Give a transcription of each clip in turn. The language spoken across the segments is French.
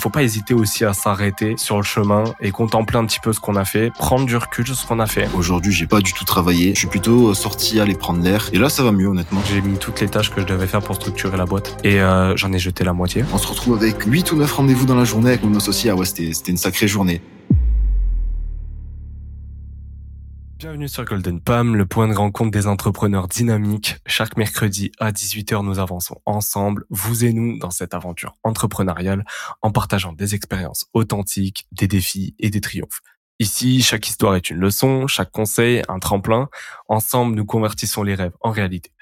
faut pas hésiter aussi à s'arrêter sur le chemin et contempler un petit peu ce qu'on a fait, prendre du recul sur ce qu'on a fait. Aujourd'hui, j'ai pas du tout travaillé. Je suis plutôt sorti aller prendre l'air. Et là, ça va mieux, honnêtement. J'ai mis toutes les tâches que je devais faire pour structurer la boîte et euh, j'en ai jeté la moitié. On se retrouve avec 8 ou 9 rendez-vous dans la journée avec mon associé. Ah ouais, c'était c'était une sacrée journée. Bienvenue sur Golden Palm, le point de rencontre des entrepreneurs dynamiques. Chaque mercredi à 18h, nous avançons ensemble, vous et nous, dans cette aventure entrepreneuriale, en partageant des expériences authentiques, des défis et des triomphes. Ici, chaque histoire est une leçon, chaque conseil un tremplin. Ensemble, nous convertissons les rêves en réalité.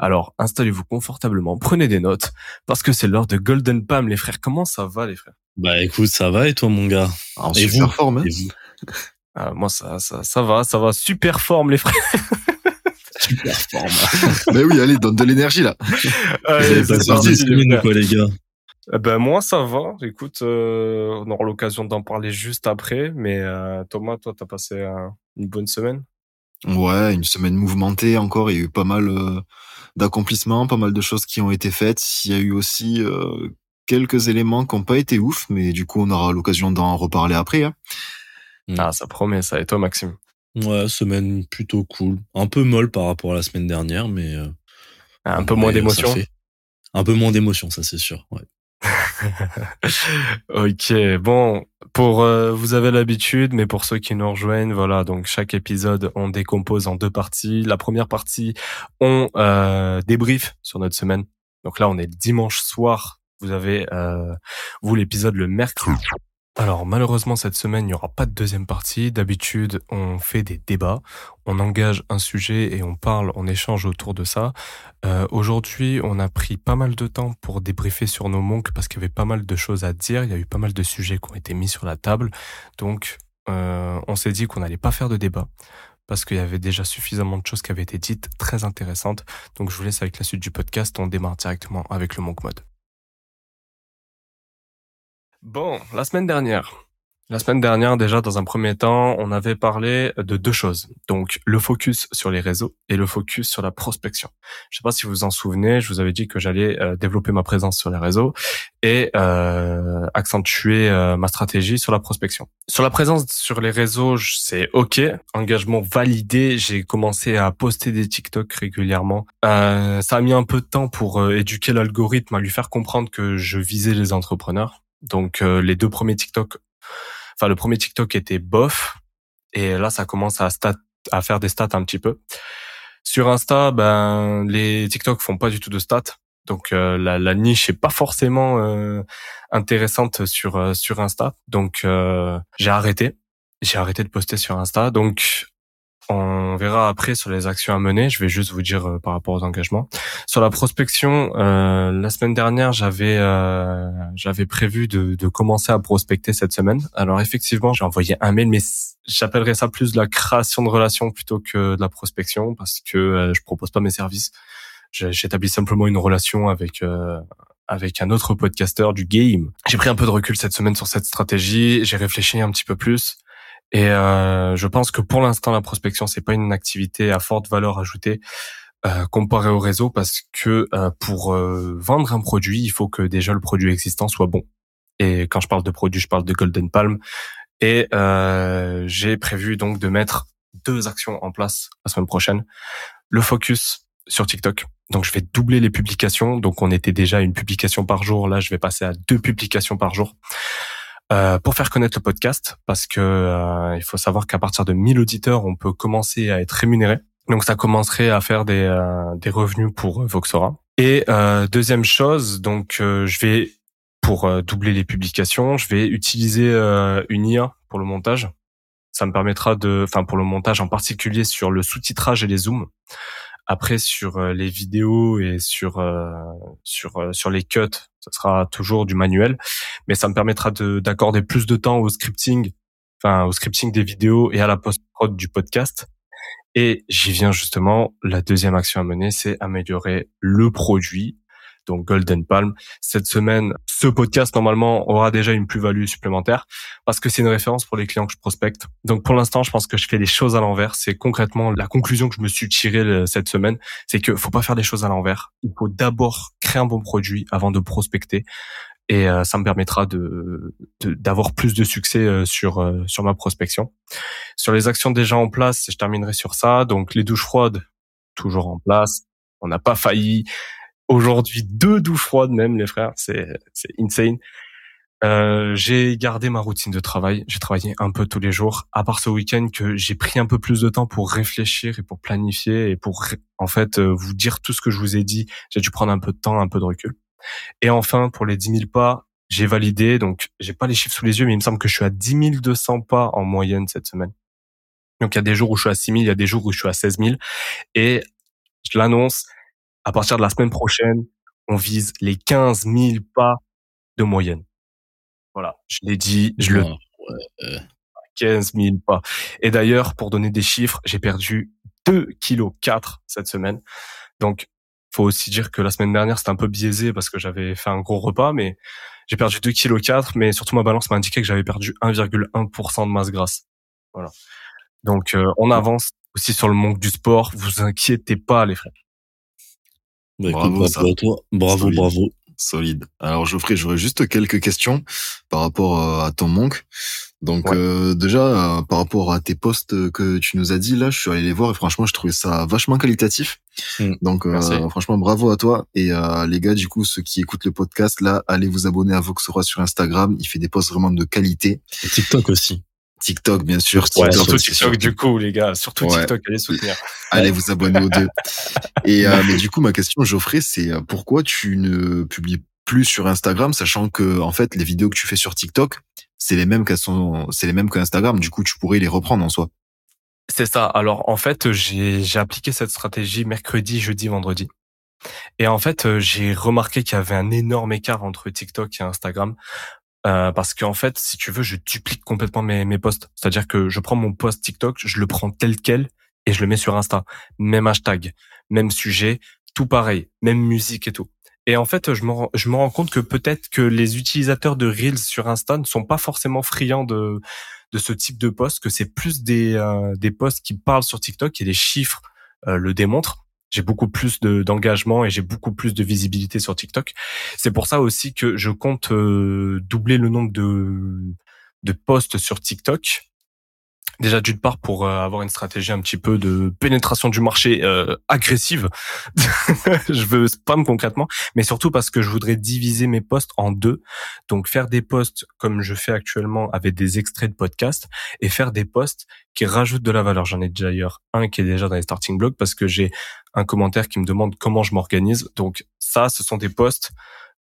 Alors, installez-vous confortablement, prenez des notes, parce que c'est l'heure de Golden Palm, les frères. Comment ça va, les frères? Bah écoute, ça va et toi, mon gars? En Et super vous? forme. hein. Et vous? Ah, Moi, ça, ça, ça va, ça va. Super forme, les frères. Super forme. Mais oui, allez, donne de l'énergie là. Allez, c'est parti, quoi, les gars Eh Ben moi ça va. Écoute, euh, on aura l'occasion d'en parler juste après. Mais euh, Thomas, toi, t'as passé euh, une bonne semaine? Ouais, une semaine mouvementée encore. Il y a eu pas mal euh, d'accomplissements, pas mal de choses qui ont été faites. Il y a eu aussi euh, quelques éléments qui n'ont pas été ouf, mais du coup, on aura l'occasion d'en reparler après. hein. Mm. Ah, ça promet ça. Et toi, Maxime? Ouais, semaine plutôt cool. Un peu molle par rapport à la semaine dernière, mais... euh, Un peu moins d'émotion. Un peu moins d'émotion, ça c'est sûr. Ouais. ok, bon, pour euh, vous avez l'habitude, mais pour ceux qui nous rejoignent, voilà, donc chaque épisode on décompose en deux parties. La première partie, on euh, débrief sur notre semaine. Donc là, on est le dimanche soir. Vous avez euh, vous l'épisode le mercredi. Alors malheureusement cette semaine il n'y aura pas de deuxième partie. D'habitude on fait des débats, on engage un sujet et on parle, on échange autour de ça. Euh, Aujourd'hui on a pris pas mal de temps pour débriefer sur nos monks parce qu'il y avait pas mal de choses à dire, il y a eu pas mal de sujets qui ont été mis sur la table. Donc euh, on s'est dit qu'on n'allait pas faire de débat parce qu'il y avait déjà suffisamment de choses qui avaient été dites très intéressantes. Donc je vous laisse avec la suite du podcast, on démarre directement avec le monk mode. Bon, la semaine dernière. La semaine dernière, déjà, dans un premier temps, on avait parlé de deux choses. Donc, le focus sur les réseaux et le focus sur la prospection. Je sais pas si vous vous en souvenez, je vous avais dit que j'allais euh, développer ma présence sur les réseaux et euh, accentuer euh, ma stratégie sur la prospection. Sur la présence sur les réseaux, c'est OK. Engagement validé. J'ai commencé à poster des TikTok régulièrement. Euh, ça a mis un peu de temps pour éduquer l'algorithme, à lui faire comprendre que je visais les entrepreneurs. Donc euh, les deux premiers TikTok, enfin le premier TikTok était bof et là ça commence à stat, à faire des stats un petit peu. Sur Insta, ben les TikTok font pas du tout de stats. Donc euh, la, la niche est pas forcément euh, intéressante sur euh, sur Insta. Donc euh, j'ai arrêté. J'ai arrêté de poster sur Insta. Donc on verra après sur les actions à mener. Je vais juste vous dire euh, par rapport aux engagements. Sur la prospection, euh, la semaine dernière, j'avais euh, j'avais prévu de, de commencer à prospecter cette semaine. Alors effectivement, j'ai envoyé un mail, mais j'appellerais ça plus de la création de relations plutôt que de la prospection parce que euh, je propose pas mes services. J'établis simplement une relation avec euh, avec un autre podcasteur du game. J'ai pris un peu de recul cette semaine sur cette stratégie. J'ai réfléchi un petit peu plus. Et euh, je pense que pour l'instant, la prospection, c'est pas une activité à forte valeur ajoutée euh, comparé au réseau parce que euh, pour euh, vendre un produit, il faut que déjà le produit existant soit bon. Et quand je parle de produit, je parle de Golden Palm. Et euh, j'ai prévu donc de mettre deux actions en place la semaine prochaine. Le focus sur TikTok. Donc je vais doubler les publications. Donc on était déjà à une publication par jour. Là, je vais passer à deux publications par jour. Euh, pour faire connaître le podcast, parce que euh, il faut savoir qu'à partir de 1000 auditeurs, on peut commencer à être rémunéré. Donc ça commencerait à faire des, euh, des revenus pour Voxora. Et deuxième chose, donc je vais pour doubler les publications, je vais utiliser une IA pour le montage. Ça me permettra de, enfin pour le montage en particulier sur le sous-titrage et les zooms. Après sur les vidéos et sur sur sur les cuts, ça sera toujours du manuel, mais ça me permettra de d'accorder plus de temps au scripting, enfin au scripting des vidéos et à la post-prod du podcast. Et j'y viens justement, la deuxième action à mener, c'est améliorer le produit, donc Golden Palm. Cette semaine, ce podcast normalement aura déjà une plus-value supplémentaire parce que c'est une référence pour les clients que je prospecte. Donc pour l'instant, je pense que je fais les choses à l'envers. C'est concrètement la conclusion que je me suis tirée le- cette semaine, c'est que faut pas faire les choses à l'envers. Il faut d'abord créer un bon produit avant de prospecter. et euh, ça me permettra de d'avoir plus de succès euh, sur euh, sur ma prospection. Sur les actions déjà en place, je terminerai sur ça. Donc les douches froides toujours en place. On n'a pas failli. Aujourd'hui, deux douches froides même, les frères, c'est c'est insane. Euh, j'ai gardé ma routine de travail. J'ai travaillé un peu tous les jours, à part ce week-end que j'ai pris un peu plus de temps pour réfléchir et pour planifier et pour en fait vous dire tout ce que je vous ai dit. J'ai dû prendre un peu de temps, un peu de recul. Et enfin, pour les 10 000 pas, j'ai validé. Donc, j'ai pas les chiffres sous les yeux, mais il me semble que je suis à 10 200 pas en moyenne cette semaine. Donc, il y a des jours où je suis à 6 000, il y a des jours où je suis à 16 000. Et je l'annonce, à partir de la semaine prochaine, on vise les 15 000 pas de moyenne. Voilà, je l'ai dit, je le... 15 000 pas. Et d'ailleurs, pour donner des chiffres, j'ai perdu 2 kg 4 cette semaine. Donc, faut aussi dire que la semaine dernière, c'était un peu biaisé parce que j'avais fait un gros repas, mais j'ai perdu 2 kg 4, mais surtout ma balance m'a indiqué que j'avais perdu 1,1% de masse grasse. Voilà. Donc, euh, on avance aussi sur le manque du sport. Vous inquiétez pas, les frères. Bah, bravo, bravo à toi. Bravo, bravo. Solide. Alors Geoffrey, j'aurais juste quelques questions par rapport euh, à ton manque. Donc euh, déjà euh, par rapport à tes posts que tu nous as dit là, je suis allé les voir et franchement je trouvais ça vachement qualitatif. Hmm. Donc franchement bravo à toi et les gars du coup ceux qui écoutent le podcast là, allez vous abonner à Voxora sur Instagram, il fait des posts vraiment de qualité. Et TikTok aussi. TikTok, bien sûr. TikTok, surtout TikTok, du coup, les gars. Surtout TikTok, allez soutenir. allez vous abonner aux deux. Et euh, mais du coup, ma question, Geoffrey, c'est euh, pourquoi tu ne publies plus sur Instagram, sachant que en fait, les vidéos que tu fais sur TikTok, c'est les mêmes qu'elles sont, c'est les mêmes qu'Instagram. Du coup, tu pourrais les reprendre en soi. C'est ça. Alors, en fait, j'ai j'ai appliqué cette stratégie mercredi, jeudi, vendredi. Et en fait, euh, j'ai remarqué qu'il y avait un énorme écart entre TikTok et Instagram. Euh, parce qu'en fait, si tu veux, je duplique complètement mes, mes posts. C'est-à-dire que je prends mon post TikTok, je le prends tel quel et je le mets sur Insta. Même hashtag, même sujet, tout pareil, même musique et tout. Et en fait, je me, je me rends compte que peut-être que les utilisateurs de Reels sur Insta ne sont pas forcément friands de, de ce type de posts, que c'est plus des, euh, des posts qui parlent sur TikTok et les chiffres euh, le démontrent j'ai beaucoup plus d'engagement et j'ai beaucoup plus de visibilité sur TikTok. C'est pour ça aussi que je compte euh, doubler le nombre de de posts sur TikTok Déjà d'une part pour euh, avoir une stratégie un petit peu de pénétration du marché euh, agressive, je veux spam concrètement, mais surtout parce que je voudrais diviser mes posts en deux, donc faire des posts comme je fais actuellement avec des extraits de podcasts et faire des posts qui rajoutent de la valeur. J'en ai déjà ailleurs un qui est déjà dans les starting blocks parce que j'ai un commentaire qui me demande comment je m'organise. Donc ça, ce sont des posts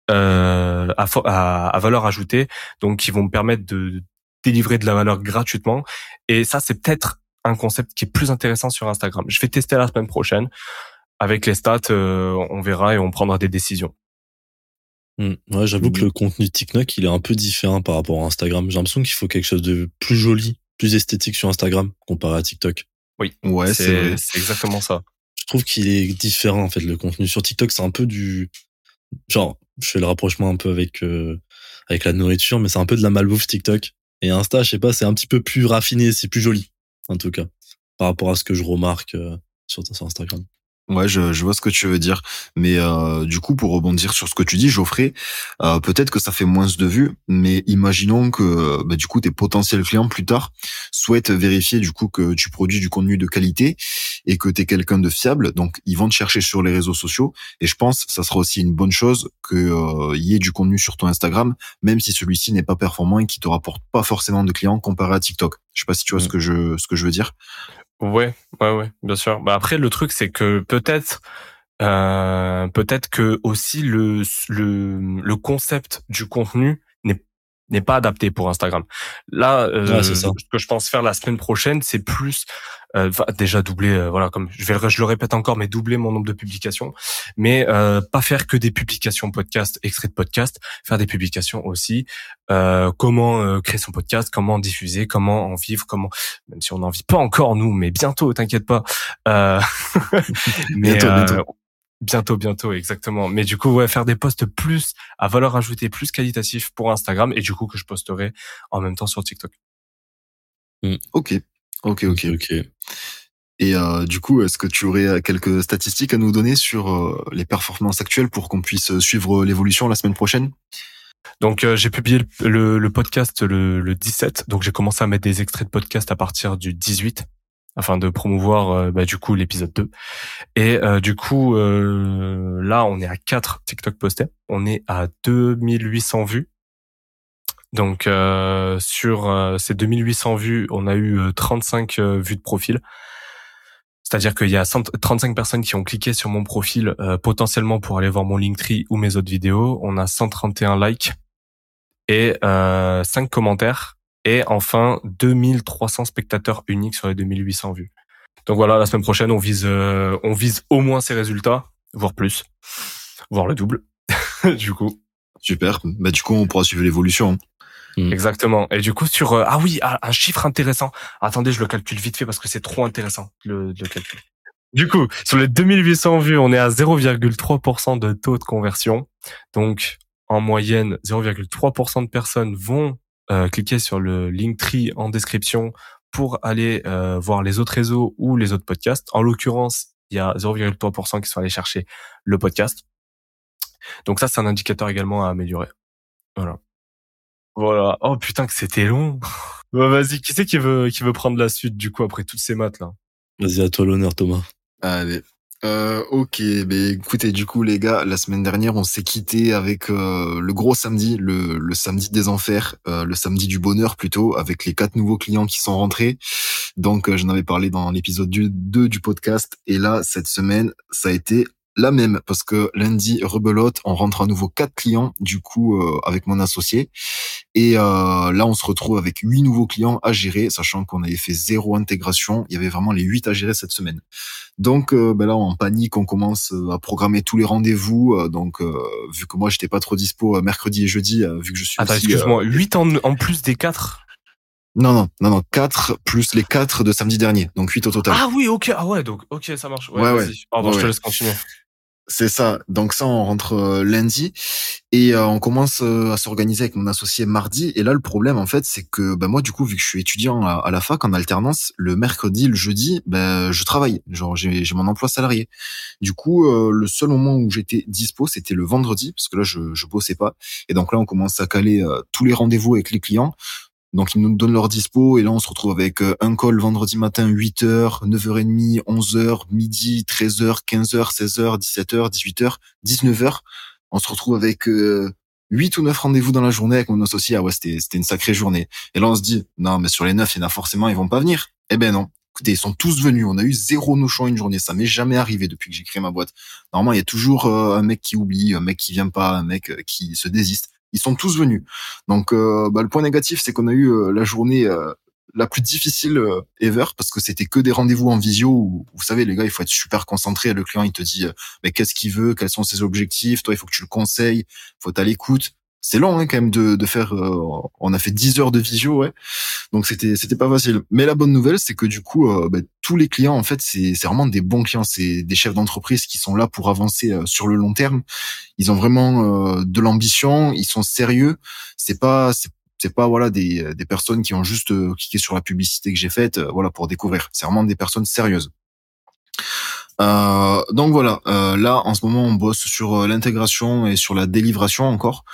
euh, à, à, à, valeur ajoutée, donc qui vont me permettre de délivrer de la valeur gratuitement. Et ça, c'est peut-être un concept qui est plus intéressant sur Instagram. Je vais tester la semaine prochaine. Avec les stats, euh, on verra et on prendra des décisions. Hmm. Ouais, j'avoue que le contenu TikTok, il est un peu différent par rapport à Instagram. J'ai l'impression qu'il faut quelque chose de plus joli, plus esthétique sur Instagram comparé à TikTok. Oui, ouais, c'est exactement ça. Je trouve qu'il est différent en fait le contenu sur TikTok, c'est un peu du genre, je fais le rapprochement un peu avec euh, avec la nourriture, mais c'est un peu de la malbouffe TikTok. Et Insta, je sais pas, c'est un petit peu plus raffiné, c'est plus joli, en tout cas, par rapport à ce que je remarque euh, sur, sur Instagram. Ouais, je, je vois ce que tu veux dire. Mais euh, du coup, pour rebondir sur ce que tu dis, Geoffrey, euh, peut-être que ça fait moins de vues, mais imaginons que bah, du coup tes potentiels clients plus tard souhaitent vérifier du coup que tu produis du contenu de qualité et que tu es quelqu'un de fiable. Donc ils vont te chercher sur les réseaux sociaux. Et je pense que ça sera aussi une bonne chose qu'il euh, y ait du contenu sur ton Instagram, même si celui-ci n'est pas performant et qui te rapporte pas forcément de clients comparé à TikTok. Je sais pas si tu vois ce mm. que je ce que je veux dire. Ouais, ouais, ouais, bien sûr. Bah après, le truc, c'est que peut-être, euh, peut-être que aussi le, le le concept du contenu n'est n'est pas adapté pour Instagram. Là, euh, ce que je pense faire la semaine prochaine, c'est plus déjà doubler, euh, voilà, comme je vais, je le répète encore, mais doubler mon nombre de publications, mais euh, pas faire que des publications podcast, extraits de podcast, faire des publications aussi. Euh, comment euh, créer son podcast, comment diffuser, comment en vivre, comment, même si on n'en vit pas encore nous, mais bientôt, t'inquiète pas. mais bientôt, bientôt. Bientôt, bientôt, exactement. Mais du coup, ouais, faire des posts plus à valeur ajoutée, plus qualitatif pour Instagram et du coup que je posterai en même temps sur TikTok. Mm. Ok, ok, ok, ok. Et euh, du coup, est-ce que tu aurais euh, quelques statistiques à nous donner sur euh, les performances actuelles pour qu'on puisse suivre l'évolution la semaine prochaine? Donc j'ai publié le, podcast le, le, 17, donc j'ai commencé à mettre des extraits de podcast à partir du 18 afin de promouvoir bah, du coup l'épisode 2. Et du coup là on est à 4 TikTok postés, on est à 2800 vues. Donc sur ces 2800 vues, on a eu 35 vues de profil. C'est-à-dire qu'il y a 35 personnes qui ont cliqué sur mon profil potentiellement pour aller voir mon Linktree ou mes autres vidéos. On a 131 likes et euh, 5 commentaires et enfin 2300 spectateurs uniques sur les 2800 vues. Donc voilà, la semaine prochaine, on vise, euh, on vise au moins ces résultats, voire plus, voire le double. du coup. Super. Bah du coup, on pourra suivre l'évolution. Hmm. Exactement. Et du coup, sur euh, ah oui, ah, un chiffre intéressant. Attendez, je le calcule vite fait parce que c'est trop intéressant le, le calcul. Du coup, sur les 2800 vues, on est à 0,3% de taux de conversion. Donc, en moyenne 0,3% de personnes vont euh, cliquer sur le Linktree en description pour aller euh, voir les autres réseaux ou les autres podcasts. En l'occurrence, il y a 0,3% qui sont allés chercher le podcast. Donc ça, c'est un indicateur également à améliorer. Voilà. Voilà. Oh putain que c'était long. bah, vas-y, qui c'est qui veut qui veut prendre la suite du coup après toutes ces maths là? Vas-y à toi l'honneur Thomas. Allez. Euh, ok, ben écoutez, du coup les gars, la semaine dernière on s'est quitté avec euh, le gros samedi, le, le samedi des enfers, euh, le samedi du bonheur plutôt, avec les quatre nouveaux clients qui sont rentrés. Donc euh, j'en avais parlé dans l'épisode 2 du podcast, et là cette semaine ça a été la même parce que lundi rebelote, on rentre à nouveau quatre clients du coup euh, avec mon associé et euh, là on se retrouve avec huit nouveaux clients à gérer, sachant qu'on avait fait zéro intégration, il y avait vraiment les huit à gérer cette semaine. Donc euh, ben là en panique, on commence à programmer tous les rendez-vous. donc vu que moi j'étais pas trop dispo mercredi et jeudi, vu que je suis Attends, excuse-moi, huit en, en plus des quatre? Non, non, non, non, 4 plus les 4 de samedi dernier, donc 8 au total. Ah oui, ok, ah ouais, donc, ok, ça marche. Ouais, ouais, Pardon, je te laisse continuer. C'est ça. Donc ça, on rentre euh, lundi et euh, on commence euh, à s'organiser avec mon associé mardi. Et là, le problème, en fait, c'est que ben moi, du coup, vu que je suis étudiant à, la fac en alternance, le mercredi, le jeudi, ben je travaille. Genre, j'ai mon emploi salarié. Du coup, le seul moment où j'étais dispo, c'était le vendredi, parce que là, je, je bossais pas. Et donc là, on commence à caler tous les rendez-vous avec les clients. Donc ils nous donnent leur dispo et là on se retrouve avec euh, un call vendredi matin 8h, 9h30, 11h, midi, 13h, 15h, 16h, 17h, 18h, 19h. On se retrouve avec euh, 8 ou 9 rendez-vous dans la journée avec mon associé. Ah ouais, c'était une sacrée journée. Et là on se dit non, mais sur les 9, il y en a forcément, ils vont pas venir. Eh ben non. Écoutez, ils sont tous venus. On a eu zéro nochon une journée. Ça m'est jamais arrivé depuis que j'ai créé ma boîte. Normalement, il y a toujours euh, un mec qui oublie, un mec qui vient pas, un mec euh, qui se désiste. Ils sont tous venus. Donc euh, bah, le point négatif, c'est qu'on a eu euh, la journée euh, la plus difficile ever parce que c'était que des rendez-vous en visio où, vous savez les gars il faut être super concentré. Le client il te dit mais qu'est-ce qu'il veut? Quels sont ses objectifs? Toi il faut que tu le conseilles. Faut être à l'écoute c'est long hein, quand même de, de faire. Euh, on a fait 10 heures de visio, ouais. Donc c'était c'était pas facile. Mais la bonne nouvelle, c'est que du coup, euh, bah, tous les clients, en fait, c'est c'est vraiment des bons clients. C'est des chefs d'entreprise qui sont là pour avancer euh, sur le long terme. Ils ont vraiment de l'ambition. Ils sont sérieux. C'est pas c'est pas voilà des des personnes qui ont juste cliqué sur la publicité que j'ai faite, voilà pour découvrir. C'est vraiment des personnes sérieuses. Euh, donc voilà, euh, là en ce moment on bosse sur euh, l'intégration et sur la délivration encore.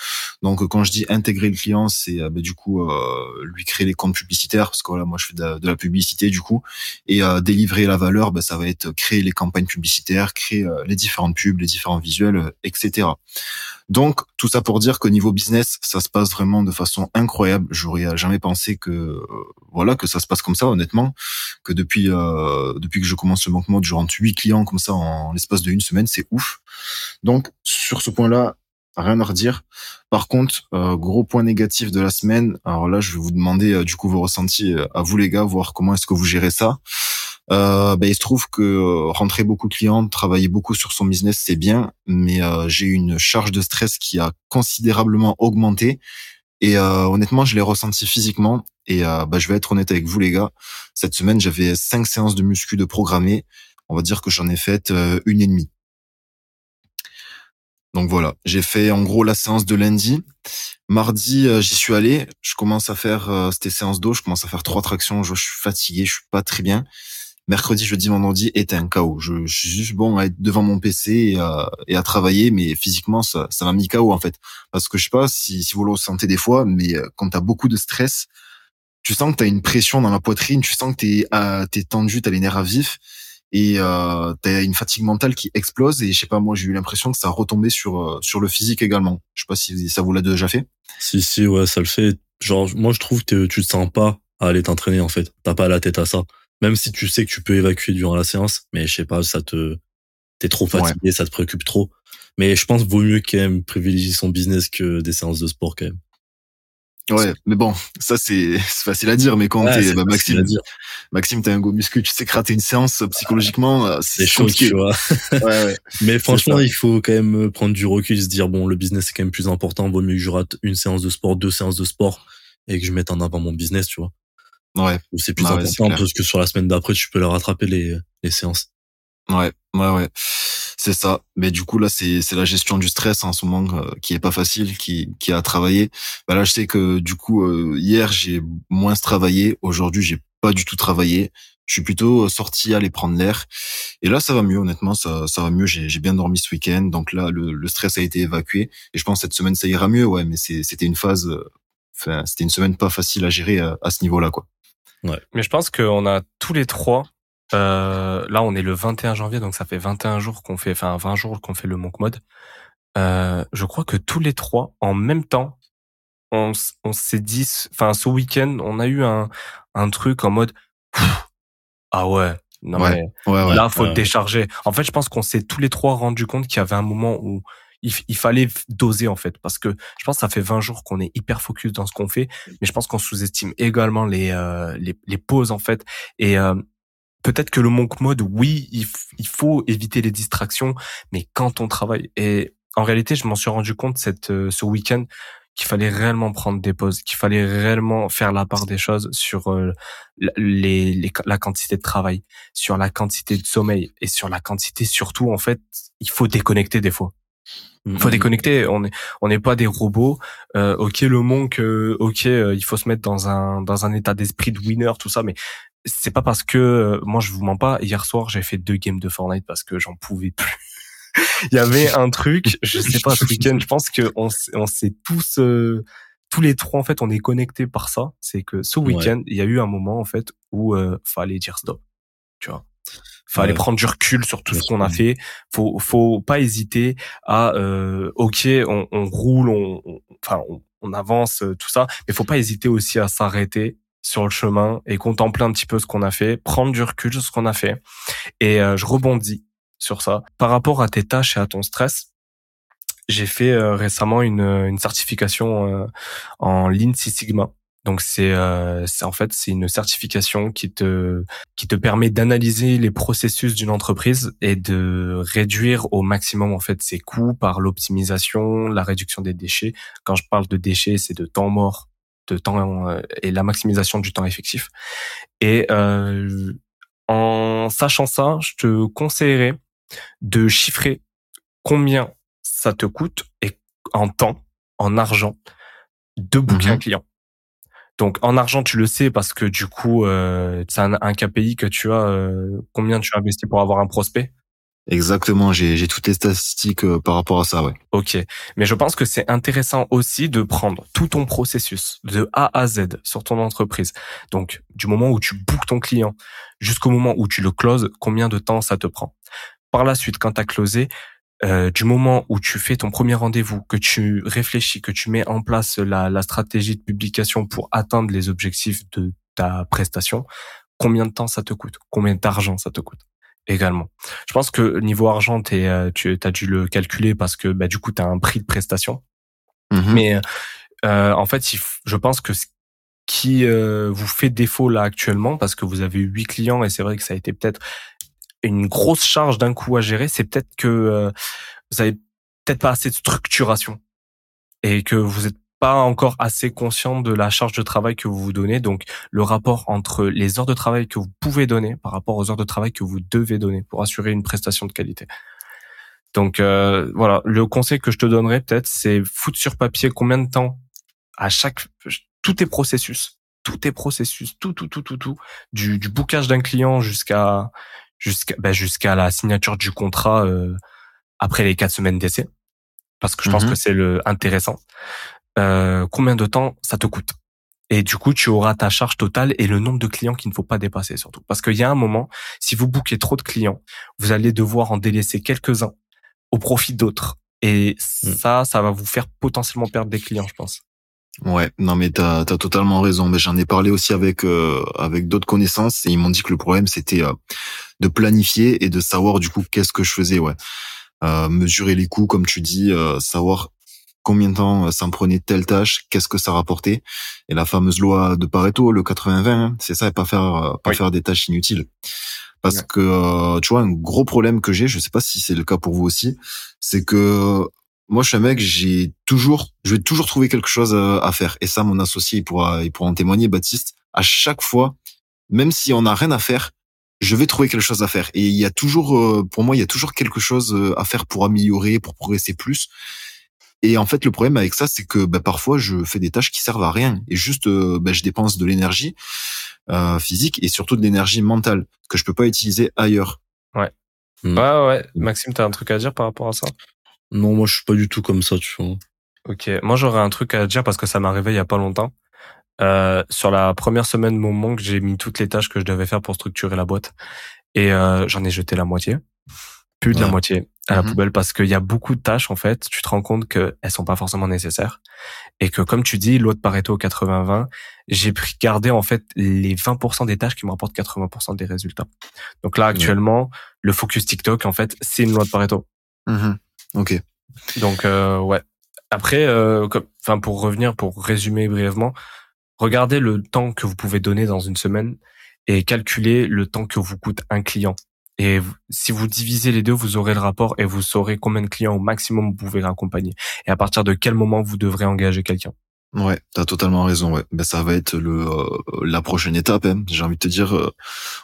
Donc quand je dis intégrer le client, c'est bah, du coup lui créer les comptes publicitaires parce que voilà moi je fais de, la publicité du coup et délivrer la valeur, bah, ça va être créer les campagnes publicitaires, créer les différentes pubs, les différents visuels, etc. Donc tout ça pour dire qu'au niveau business, ça se passe vraiment de façon incroyable. J'aurais jamais pensé que euh, voilà que ça se passe comme ça honnêtement, que depuis euh, depuis que je commence le banque mode, je rentre huit clients comme ça en l'espace de une semaine, c'est ouf. Donc sur ce point-là, rien à redire. Par contre, euh, gros point négatif de la semaine. Alors là, je vais vous demander du coup vos ressentis à vous les gars, voir comment est-ce que vous gérez ça. Euh, ben, il se trouve que euh, rentrer beaucoup de clients, travailler beaucoup sur son business, c'est bien, mais euh, j'ai une charge de stress qui a considérablement augmenté. Et euh, honnêtement, je l'ai ressenti physiquement. Et ben, je vais être honnête avec vous, les gars. Cette semaine, j'avais cinq séances de muscu de programmer. On va dire que j'en ai fait une et demie. Donc voilà, j'ai fait en gros la séance de lundi. Mardi, j'y suis allé. Je commence à faire, c'était séance d'eau, je commence à faire trois tractions. Je, je suis fatigué, je suis pas très bien. Mercredi, jeudi, vendredi était un chaos. Je, suis juste bon à être devant mon PC et à, et à travailler, mais physiquement, ça, ça m'a mis chaos en fait. Parce que je sais pas si, si vous le ressentez des fois, mais euh, quand t'as beaucoup de stress, tu sens que t'as une pression dans la poitrine, tu sens que t'es t'es tendu, t'as les nerfs à vif et euh, t'as une fatigue mentale qui explose. Et je sais pas, moi j'ai eu l'impression que ça retombait sur euh, sur le physique également. Je sais pas si ça vous l'a déjà fait. Si si ouais, ça le fait. Genre moi je trouve que tu te sens pas à aller t'entraîner en fait. T'as pas la tête à ça même si tu sais que tu peux évacuer durant la séance, mais je sais pas, ça te, t'es trop fatigué, ça te préoccupe trop. Mais je pense vaut mieux quand même privilégier son business que des séances de sport quand même. Ouais, mais bon, ça c'est facile à dire, mais quand t'es bah, Maxime, Maxime, t'as un go muscu, tu sais que rater une séance psychologiquement, euh, c'est chaud, tu vois. ouais, ouais. Mais franchement, il faut quand même prendre du recul, se dire bon, le business c'est quand même plus important, vaut mieux que je rate une séance de sport, deux séances de sport, et que je mette en avant mon business, tu vois. Ouais. C'est plus important parce que sur la semaine d'après, tu peux leur rattraper les, les séances. Ouais, ouais, ouais. C'est ça. Mais du coup, là, c'est, c'est la gestion du stress en ce moment euh, qui est pas facile, qui, qui a travaillé. Bah là, je sais que du coup, euh, hier, j'ai moins travaillé. Aujourd'hui, j'ai pas du tout travaillé. Je suis plutôt sorti aller prendre l'air. Et là, ça va mieux, honnêtement, ça, ça va mieux. J'ai, j'ai bien dormi ce week-end. Donc là, le, le stress a été évacué. Et je pense que cette semaine, ça ira mieux. Ouais, mais c'est, c'était une phase, euh, enfin, c'était une semaine pas facile à gérer à, à ce niveau-là, quoi. Mais je pense qu'on a tous les trois. Euh, là, on est le 21 janvier, donc ça fait 21 jours qu'on fait, enfin 20 jours qu'on fait le Monk Mode. Euh, je crois que tous les trois, en même temps, on, on s'est dit, enfin ce week-end, on a eu un, un truc en mode, ah ouais, non mais là faut décharger. En fait, je pense qu'on s'est tous les trois rendu compte qu'il y avait un moment où il, fallait doser en fait parce que je pense que ça fait 20 jours qu'on est hyper focus dans ce qu'on fait mais je pense qu'on sous-estime également les, euh, les, les pauses en fait et euh, peut-être que le monk mode oui il, il, faut éviter les distractions mais quand on travaille et en réalité je m'en suis rendu compte cette euh, ce week-end qu'il fallait réellement prendre des pauses, qu'il fallait réellement faire la part des choses sur les, les, la quantité de travail, sur la quantité de sommeil et sur la quantité surtout en fait, il faut déconnecter des fois. Il faut mm-hmm. déconnecter. On est, on n'est pas des robots. Euh, ok, le monk, euh, ok, euh, il faut se mettre dans un dans un état d'esprit de winner, tout ça. Mais c'est pas parce que euh, moi je vous mens pas. Hier soir, j'ai fait deux games de Fortnite parce que j'en pouvais plus. il y avait un truc, je sais pas ce week-end. Je pense que on, on s'est tous tous les trois en fait, on est connectés par ça. C'est que ce week-end, il y a eu un moment en fait où fallait dire stop. Tu vois? Fallait prendre du recul sur tout ce qu'on a fait. Faut, faut pas hésiter à, euh, ok, on, on roule, on, enfin, on, avance, euh, tout ça, mais faut pas hésiter aussi à s'arrêter sur le chemin et contempler un petit peu ce qu'on a fait, prendre du recul sur ce qu'on a fait. Et euh, je rebondis sur ça. Par rapport à tes tâches et à ton stress, j'ai fait récemment une, une certification en Lean Six Sigma. Donc euh, c'est en fait c'est une certification qui te qui te permet d'analyser les processus d'une entreprise et de réduire au maximum en fait ses coûts par l'optimisation, la réduction des déchets. Quand je parle de déchets, c'est de temps mort, de temps euh, et la maximisation du temps effectif. Et euh, en sachant ça, je te conseillerais de chiffrer combien ça te coûte et en temps, en argent, de booker un mhm. Donc en argent, tu le sais parce que du coup, euh, c'est un, un, KPI que tu as. Euh, combien tu as investi pour avoir un prospect? Exactement, j'ai toutes les statistiques euh, par rapport à ça, ouais. Ok, mais je pense que c'est intéressant aussi de prendre tout ton processus de A à Z sur ton entreprise. Donc du moment où tu bookes ton client jusqu'au moment où tu le closes, combien de temps ça te prend? Par la suite, quand tu as closé, euh, du moment où tu fais ton premier rendez-vous, que tu réfléchis, que tu mets en place la, la stratégie de publication pour atteindre les objectifs de ta prestation, combien de temps ça te coûte? Combien d'argent ça te coûte? Également. Je pense que niveau argent, es, euh, tu as dû le calculer parce que bah, du coup, tu as un prix de prestation. Mm-hmm. Mais euh, en fait, je pense que ce qui euh, vous fait défaut là actuellement, parce que vous avez eu huit clients et c'est vrai que ça a été peut-être une grosse charge d'un coup à gérer, c'est peut-être que euh, vous avez peut-être pas assez de structuration et que vous n'êtes pas encore assez conscient de la charge de travail que vous vous donnez. Donc, le rapport entre les heures de travail que vous pouvez donner par rapport aux heures de travail que vous devez donner pour assurer une prestation de qualité. Donc, euh, voilà, le conseil que je te donnerais peut-être, c'est foutre sur papier combien de temps à chaque tous tes processus tous tes processus, tout, tout, tout, tout, tout, du, du bookage d'un client jusqu'à jusqu'à bah, jusqu'à la signature du contrat euh, après les quatre semaines d'essai, parce que je pense Mhm. que c'est le intéressant. Euh, combien de temps ça te coûte? Et du coup, tu auras ta charge totale et le nombre de clients qu'il ne faut pas dépasser surtout, parce qu'il y a un moment, si vous bouquez trop de clients, vous allez devoir en délaisser quelques-uns au profit d'autres. Et Mm. ça, ça va vous faire potentiellement perdre des clients, je pense. Ouais, non mais t'as as totalement raison. Mais j'en ai parlé aussi avec euh, avec d'autres connaissances et ils m'ont dit que le problème c'était euh, de planifier et de savoir du coup qu'est-ce que je faisais. Ouais, Euh, mesurer les coûts comme tu dis, euh, savoir combien de temps euh, ça me prenait telle tâche, qu'est-ce que ça rapportait. Et la fameuse loi de Pareto, le 80-20, hein, c'est ça, et pas faire euh, pas Oui. faire des tâches inutiles. Parce Ouais. que euh, tu vois un gros problème que j'ai, je sais pas si c'est le cas pour vous aussi, c'est que moi je suis un mec, j'ai toujours, je vais toujours trouver quelque chose euh, à faire. Et ça, mon associé, il pourra, il pourra en témoigner, Baptiste. À chaque fois, même si on n'a rien à faire, je vais trouver quelque chose à faire. Et il y a toujours, euh, pour moi, il y a toujours quelque chose euh, à faire pour améliorer, pour progresser plus. Et en fait, le problème avec ça, c'est que bah, parfois, je fais des tâches qui servent à rien. Et juste, bah, je dépense de l'énergie euh, physique et surtout de l'énergie mentale que je peux pas utiliser ailleurs. Ouais, ouais. Maxime, t'as un truc à dire par rapport à ça? Non, moi je suis pas du tout comme ça, tu vois. Ok, moi j'aurais un truc à dire parce que ça m'est arrivé il y a pas longtemps. Euh, sur la première semaine de mon manque, j'ai mis toutes les tâches que je devais faire pour structurer la boîte et euh, j'en ai jeté la moitié, plus de la moitié à la Mhm. poubelle parce qu'il y a beaucoup de tâches en fait. Tu te rends compte que elles sont pas forcément nécessaires et que comme tu dis, l'autre Pareto 80-20, j'ai pris gardé en fait les 20% des tâches qui me rapportent 80% des résultats. Donc là actuellement, le focus TikTok en fait, c'est une loi de Pareto. Ok. Donc euh, ouais. Après, euh, enfin pour revenir, pour résumer brièvement, regardez le temps que vous pouvez donner dans une semaine et calculez le temps que vous coûte un client. Et si vous divisez les deux, vous aurez le rapport et vous saurez combien de clients au maximum vous pouvez accompagner et à partir de quel moment vous devrez engager quelqu'un. Ouais, t'as totalement raison. Ouais, ben ça va être le euh, la prochaine étape. hein. J'ai envie de te dire, euh,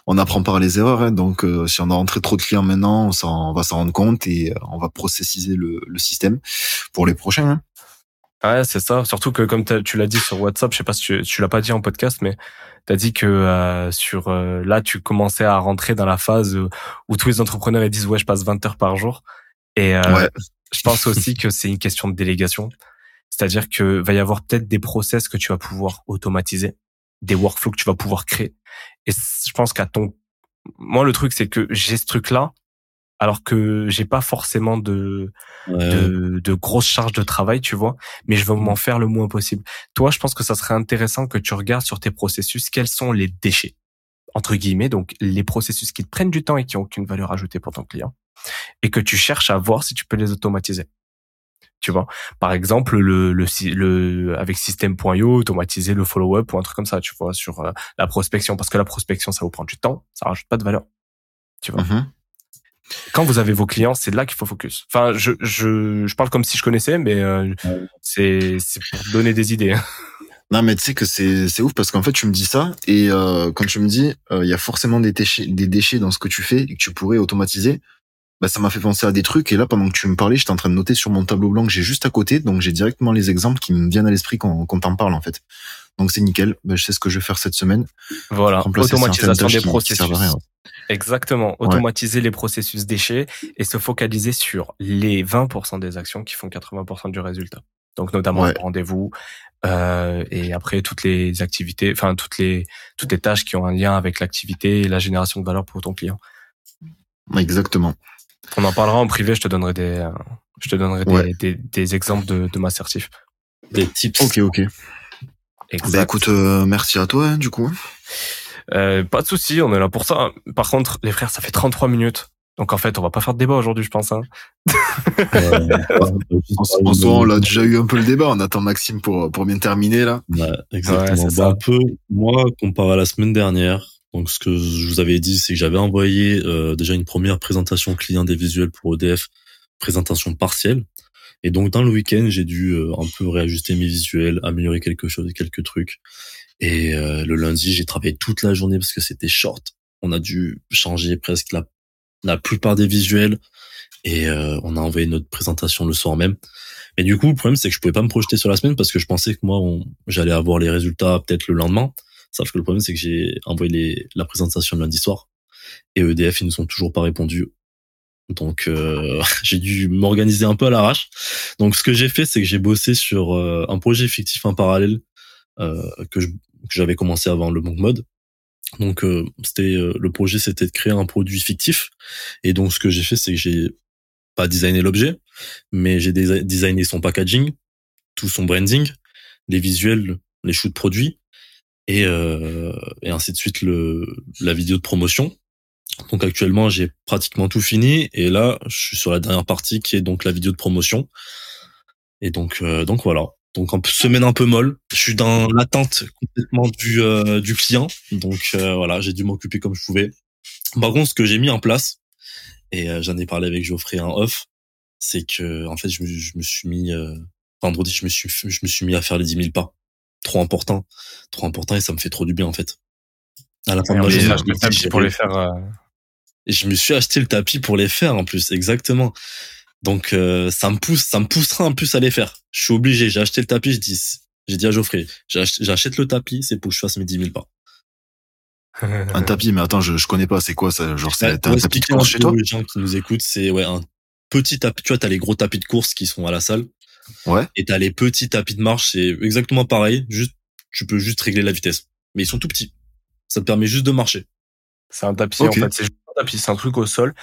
on apprend par les erreurs. hein. Donc, euh, si on a rentré trop de clients maintenant, on, on va s'en rendre compte et euh, on va processiser le, le système pour les prochains. hein. Ouais, c'est ça. Surtout que comme tu l'as dit sur WhatsApp, je sais pas si tu, tu l'as pas dit en podcast, mais t'as dit que euh, sur euh, là tu commençais à rentrer dans la phase où tous les entrepreneurs ils disent ouais je passe 20 heures par jour. Et euh, Ouais. je pense aussi que c'est une question de délégation. C'est-à-dire que va y avoir peut-être des process que tu vas pouvoir automatiser, des workflows que tu vas pouvoir créer. Et je pense qu'à ton, moi le truc c'est que j'ai ce truc là, alors que j'ai pas forcément de Ouais. de, de grosses charges de travail, tu vois, mais je veux m'en faire le moins possible. Toi, je pense que ça serait intéressant que tu regardes sur tes processus quels sont les déchets, entre guillemets, donc les processus qui te prennent du temps et qui ont aucune valeur ajoutée pour ton client, et que tu cherches à voir si tu peux les automatiser. Tu vois, par exemple, le, le, le avec system.io, automatiser le follow-up ou un truc comme ça, tu vois, sur euh, la prospection, parce que la prospection, ça vous prend du temps, ça rajoute pas de valeur. Tu vois Mhm. quand vous avez vos clients, c'est là qu'il faut focus. Enfin, je, je, je parle comme si je connaissais, mais euh, c'est c'est pour donner des idées. Non, mais tu sais que c'est c'est ouf parce qu'en fait, tu me dis ça et euh, quand tu me dis, euh, il y a forcément des déchets, des déchets dans ce que tu fais et que tu pourrais automatiser. Bah, ça m'a fait penser à des trucs et là pendant que tu me parlais j'étais en train de noter sur mon tableau blanc que j'ai juste à côté donc j'ai directement les exemples qui me viennent à l'esprit quand, quand t'en parles en fait donc c'est nickel bah, je sais ce que je vais faire cette semaine Voilà, automatisation des tâches qui- qui processus. rien. Exactement, automatiser les processus déchets et se focaliser sur les 20% des actions qui font 80% du résultat. Donc notamment Ouais. le rendez-vous euh, et après toutes les activités, enfin toutes les toutes les tâches qui ont un lien avec l'activité et la génération de valeur pour ton client. exactement On en parlera en privé, je te donnerai des euh, je te donnerai des, Ouais. des, des exemples de, de ma certif. Des tips. ok ok Exact. bah écoute euh, merci à toi hein, du coup Euh, pas de souci, on est là pour ça. Par contre, les frères, ça fait 33 minutes. Donc en fait, on va pas faire de débat aujourd'hui, je pense. Hein. Euh, en, en soi on l'a déjà eu un peu le débat on attend Maxime pour pour bien terminer là Ouais, exactement. Ouais, c'est Bah, un peu, moi, comparé à la semaine dernière, donc ce que je vous avais dit, c'est que j'avais envoyé euh, déjà une première présentation client des visuels pour EDF, présentation partielle. Et donc dans le week-end, j'ai dû euh, un peu réajuster mes visuels, améliorer quelque chose, quelques trucs. Et euh, le lundi, j'ai travaillé toute la journée parce que c'était short. On a dû changer presque la, la plupart des visuels et euh, on a envoyé notre présentation le soir même. Mais du coup, le problème, c'est que je pouvais pas me projeter sur la semaine parce que je pensais que moi, j'allais avoir les résultats peut-être le lendemain. Sauf que le problème, c'est que j'ai envoyé la présentation lundi soir et EDF, ils nous ont toujours pas répondu. Donc, euh, j'ai dû m'organiser un peu à l'arrache. Donc, ce que j'ai fait, c'est que j'ai bossé sur euh, un projet fictif en parallèle euh, que j'avais commencé avant le Monk Mode. Donc, euh, c'était le projet, c'était de créer un produit fictif. Et donc, ce que j'ai fait, c'est que j'ai pas designé l'objet, mais j'ai designé son packaging, tout son branding, les visuels, les shoots produits et, euh, et ainsi de suite le, la vidéo de promotion. Donc actuellement j'ai pratiquement tout fini et là je suis sur la dernière partie qui est donc la vidéo de promotion. Et donc euh, donc voilà. Donc en semaine un peu molle. Je suis dans l'attente complètement du euh, du client. Donc euh, voilà, j'ai dû m'occuper comme je pouvais. Par contre, ce que j'ai mis en place, et euh, j'en ai parlé avec Geoffrey en off, c'est que en fait je me, je me suis mis euh, vendredi, je me suis je me suis mis à faire les 10 000 pas. Trop important, trop important et ça me fait trop du bien en fait. À la fin de ma journée, je pour les faire. Euh... Et je me suis acheté le tapis pour les faire en plus, exactement. Donc euh, ça me pousse, ça me poussera en plus à les faire. Je suis obligé. J'ai acheté le tapis. Je dis, j'ai dit à Geoffrey, j'achète le tapis, c'est pour que je fasse mes 10 000 pas. un tapis, mais attends, je, je connais pas. C'est quoi ça Genre, c'est un tapis de course chez toi? Les gens qui nous écoutent, c'est ouais un petit tapis. Tu vois, t'as les gros tapis de course qui sont à la salle. Ouais. Et t'as les petits tapis de marche. C'est exactement pareil. Juste, tu peux juste régler la vitesse. Mais ils sont tout petits. Ça te permet juste de marcher. C'est un tapis okay. en fait. C'est un tapis. C'est un truc au sol.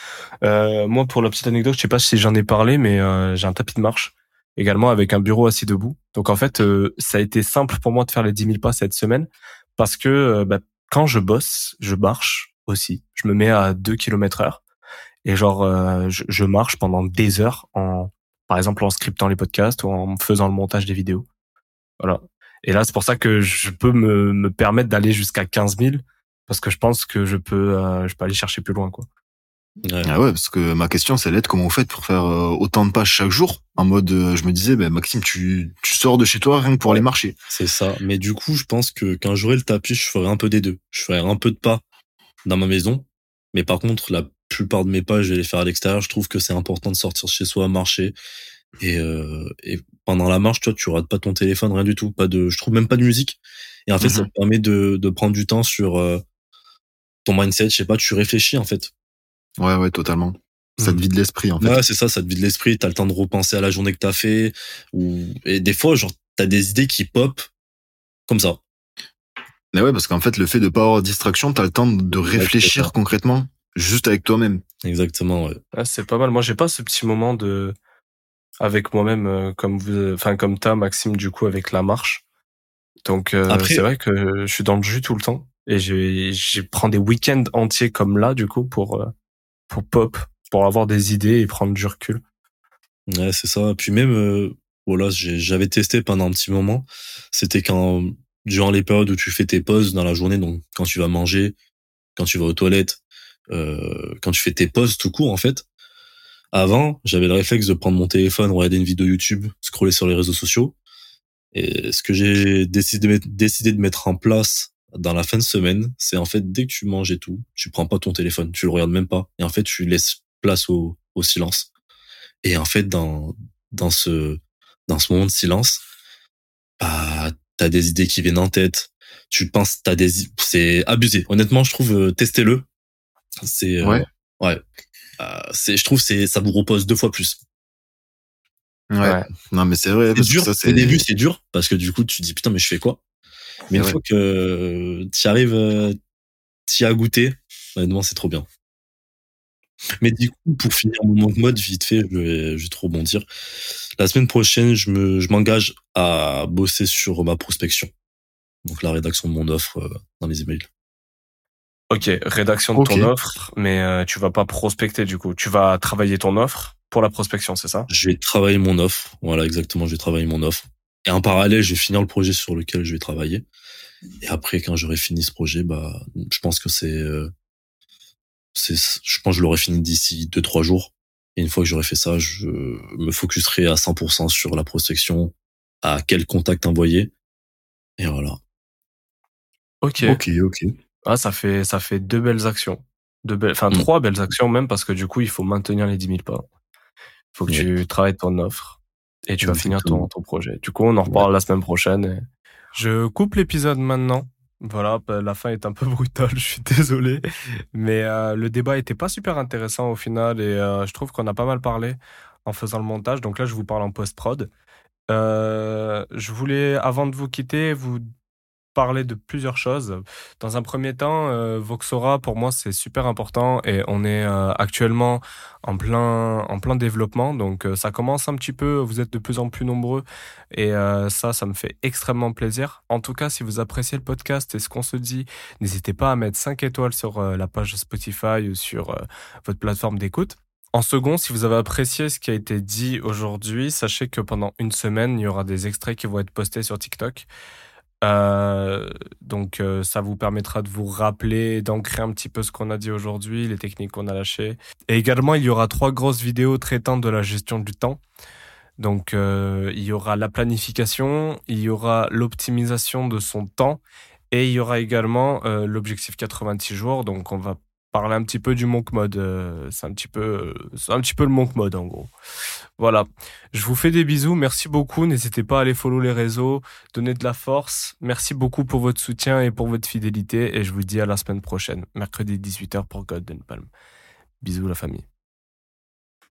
Euh, moi, pour la petite anecdote, je sais pas si j'en ai parlé, mais euh, j'ai un tapis de marche également avec un bureau assis debout. Donc en fait, euh, ça a été simple pour moi de faire les 10 000 pas cette semaine parce que euh, bah, quand je bosse, je marche aussi. Je me mets à 2 km heure et genre euh, je, je, marche pendant des heures en par exemple en scriptant les podcasts ou en faisant le montage des vidéos. Voilà. Et là, c'est pour ça que je peux me, me permettre d'aller jusqu'à 15 000 parce que je pense que je peux euh, je peux aller chercher plus loin quoi. Ouais. Ah ouais, parce que ma question, c'est l'être comment vous faites pour faire euh, autant de pages chaque jour? En mode, euh, je me disais, ben Maxime, tu, tu sors de chez toi rien que pour aller marcher. C'est ça. Mais du coup, je pense que quand j'aurai le tapis, je ferai un peu des deux. Je ferai un peu de pas dans ma maison. Mais par contre, la plupart de mes pas, je vais les faire à l'extérieur. Je trouve que c'est important de sortir chez soi, marcher. Et, euh, et pendant la marche, toi, tu rates pas ton téléphone, rien du tout. Pas de, je trouve même pas de musique. Et en fait, mm -hmm. ça te permet de, de prendre du temps sur euh, ton mindset. Je sais pas, tu réfléchis en fait. Ouais, ouais, totalement. Ça te vide l'esprit, en fait. Ouais, c'est ça, ça te vide l'esprit. T'as le temps de repenser à la journée que t'as fait. Ou... Et des fois, genre, t'as des idées qui pop comme ça. Mais ouais, parce qu'en fait, le fait de pas avoir de distraction, t'as le temps de réfléchir ouais, concrètement, juste avec toi-même. Exactement, ouais. Ah, c'est pas mal. Moi, j'ai pas ce petit moment de, avec moi-même, euh, comme vous, enfin, comme t'as, Maxime, du coup, avec la marche. Donc, euh, Après... c'est vrai que je suis dans le jus tout le temps. Et je, je prends des week-ends entiers comme là, du coup, pour, euh, pour pop, pour avoir des idées et prendre du recul. Ouais, c'est ça. Puis même, euh, voilà, j'avais testé pendant un petit moment. C'était quand, durant les périodes où tu fais tes pauses dans la journée, donc quand tu vas manger, quand tu vas aux toilettes, quand tu fais tes pauses tout court, en fait. Avant, j'avais le réflexe de prendre mon téléphone, regarder une vidéo YouTube, scroller sur les réseaux sociaux. Et ce que j'ai décidé, décidé de mettre en place dans la fin de semaine, c'est en fait dès que tu manges et tout, tu prends pas ton téléphone, tu le regardes même pas, et en fait tu laisses place au, au silence. Et en fait dans dans ce dans ce moment de silence, bah t'as des idées qui viennent en tête, tu penses t'as des c'est abusé. Honnêtement, je trouve euh, testez-le. C'est euh, ouais ouais euh, c'est je trouve c'est ça vous repose deux fois plus. Ouais. ouais. Non mais c'est vrai. Parce dur. Que ça, Au début c'est dur parce que du coup tu te dis putain mais je fais quoi? Mais une ouais. fois que tu arrives, tu as goûté, honnêtement, c'est trop bien. Mais du coup, pour finir mon mode, vite fait, je vais, je vais trop rebondir. La semaine prochaine, je me, je m'engage à bosser sur ma prospection. Donc, la rédaction de mon offre euh, dans les emails. Ok, rédaction de okay. ton offre, mais euh, tu vas pas prospecter du coup. Tu vas travailler ton offre pour la prospection, c'est ça? Je vais travailler mon offre. Voilà, exactement. Je vais travailler mon offre. Et en parallèle, je vais finir le projet sur lequel je vais travailler. Et après, quand j'aurai fini ce projet, bah, je pense que c'est, euh, c'est, je pense que je l'aurai fini d'ici deux trois jours. Et une fois que j'aurai fait ça, je me focuserai à 100% sur la prospection, à quel contact envoyer. Et voilà. Ok. Ok, ok. Ah, ça fait, ça fait deux belles actions. Deux belles, enfin, mmh. trois belles actions même parce que du coup, il faut maintenir les 10 000 pas. Il faut que tu travailles ton offre et tu vas finir ton, ton projet. Du coup, on en reparle ouais. la semaine prochaine. Et... Je coupe l'épisode maintenant Voilà, bah, la fin est un peu brutale, je suis désolé. Mais euh, le débat était pas super intéressant au final et euh, je trouve qu'on a pas mal parlé en faisant le montage. Donc là, je vous parle en post-prod. Euh, je voulais, avant de vous quitter, vous parler de plusieurs choses. Dans un premier temps, euh, Voxora, pour moi, c'est super important et on est euh, actuellement en plein, en plein développement. Donc, euh, ça commence un petit peu, vous êtes de plus en plus nombreux et ça, ça me fait extrêmement plaisir. En tout cas, si vous appréciez le podcast et ce qu'on se dit, n'hésitez pas à mettre 5 étoiles sur la page Spotify ou sur votre plateforme d'écoute. En second, si vous avez apprécié ce qui a été dit aujourd'hui, sachez que pendant une semaine, il y aura des extraits qui vont être postés sur TikTok. Euh, donc euh, ça vous permettra de vous rappeler, d'ancrer un petit peu ce qu'on a dit aujourd'hui, les techniques qu'on a lâchées. Et également, il y aura trois grosses vidéos traitant de la gestion du temps. Donc euh, il y aura la planification, il y aura l'optimisation de son temps et il y aura également l'objectif 86 jours. Donc on va parler un petit peu du monk mode. C'est un petit c'est un petit peu le monk mode en gros. Voilà. Je vous fais des bisous. Merci beaucoup. N'hésitez pas à aller follow les réseaux, donner de la force. Merci beaucoup pour votre soutien et pour votre fidélité. Et je vous dis à la semaine prochaine, mercredi 18h pour Golden Palm. Bisous la famille.